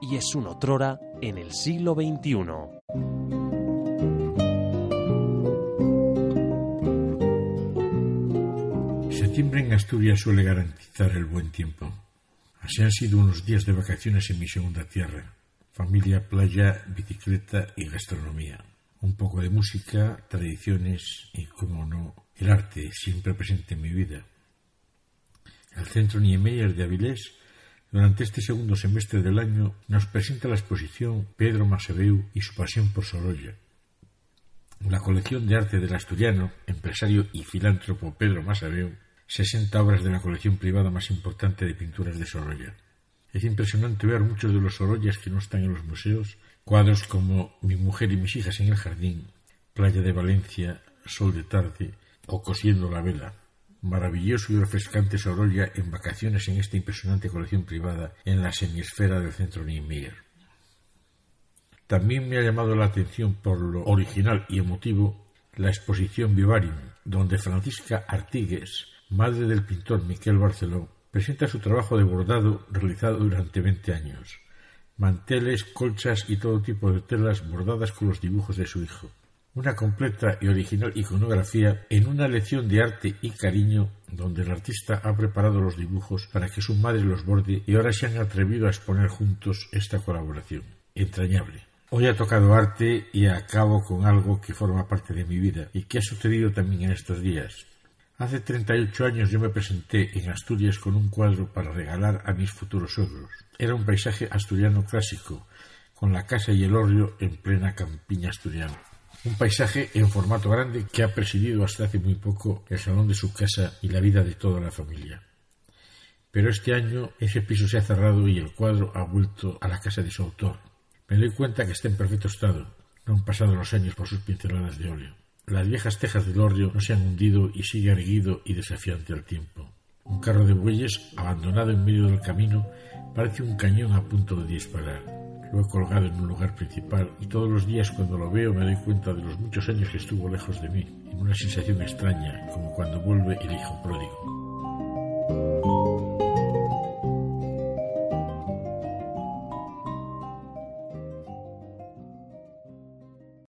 y es un otrora en el siglo XXI. Septiembre en Asturias suele garantizar el buen tiempo. Así han sido unos días de vacaciones en mi segunda tierra. Familia, playa, bicicleta y gastronomía. Un poco de música, tradiciones y, como no, el arte siempre presente en mi vida. El Centro Niemeyer de Avilés durante este segundo semestre del año nos presenta la exposición Pedro Masebeu y su pasión por Sorolla. La colección de arte del asturiano, empresario y filántropo Pedro Masebeu, 60 obras de la colección privada más importante de pinturas de Sorolla. Es impresionante ver muchos de los Sorollas que no están en los museos, cuadros como Mi mujer y mis hijas en el jardín, Playa de Valencia, Sol de tarde o Cosiendo la vela maravilloso y refrescante Sorolla en vacaciones en esta impresionante colección privada en la semisfera del centro Niemeyer. También me ha llamado la atención por lo original y emotivo la exposición Vivarium, donde Francisca Artigues, madre del pintor Miquel Barceló, presenta su trabajo de bordado realizado durante 20 años. Manteles, colchas y todo tipo de telas bordadas con los dibujos de su hijo una completa y original iconografía en una lección de arte y cariño donde el artista ha preparado los dibujos para que su madre los borde y ahora se han atrevido a exponer juntos esta colaboración. Entrañable. Hoy ha tocado arte y acabo con algo que forma parte de mi vida y que ha sucedido también en estos días. Hace 38 años yo me presenté en Asturias con un cuadro para regalar a mis futuros suegros. Era un paisaje asturiano clásico, con la casa y el horrio en plena campiña asturiana. Un paisaje en formato grande que ha presidido hasta hace muy poco el salón de su casa y la vida de toda la familia. Pero este año ese piso se ha cerrado y el cuadro ha vuelto a la casa de su autor. Me doy cuenta que está en perfecto estado. No han pasado los años por sus pinceladas de óleo. Las viejas tejas del orrio no se han hundido y sigue erguido y desafiante al tiempo. Un carro de bueyes, abandonado en medio del camino, parece un cañón a punto de disparar. Lo he colgado en un lugar principal y todos los días cuando lo veo me doy cuenta de los muchos años que estuvo lejos de mí, en una sensación extraña, como cuando vuelve el hijo pródigo.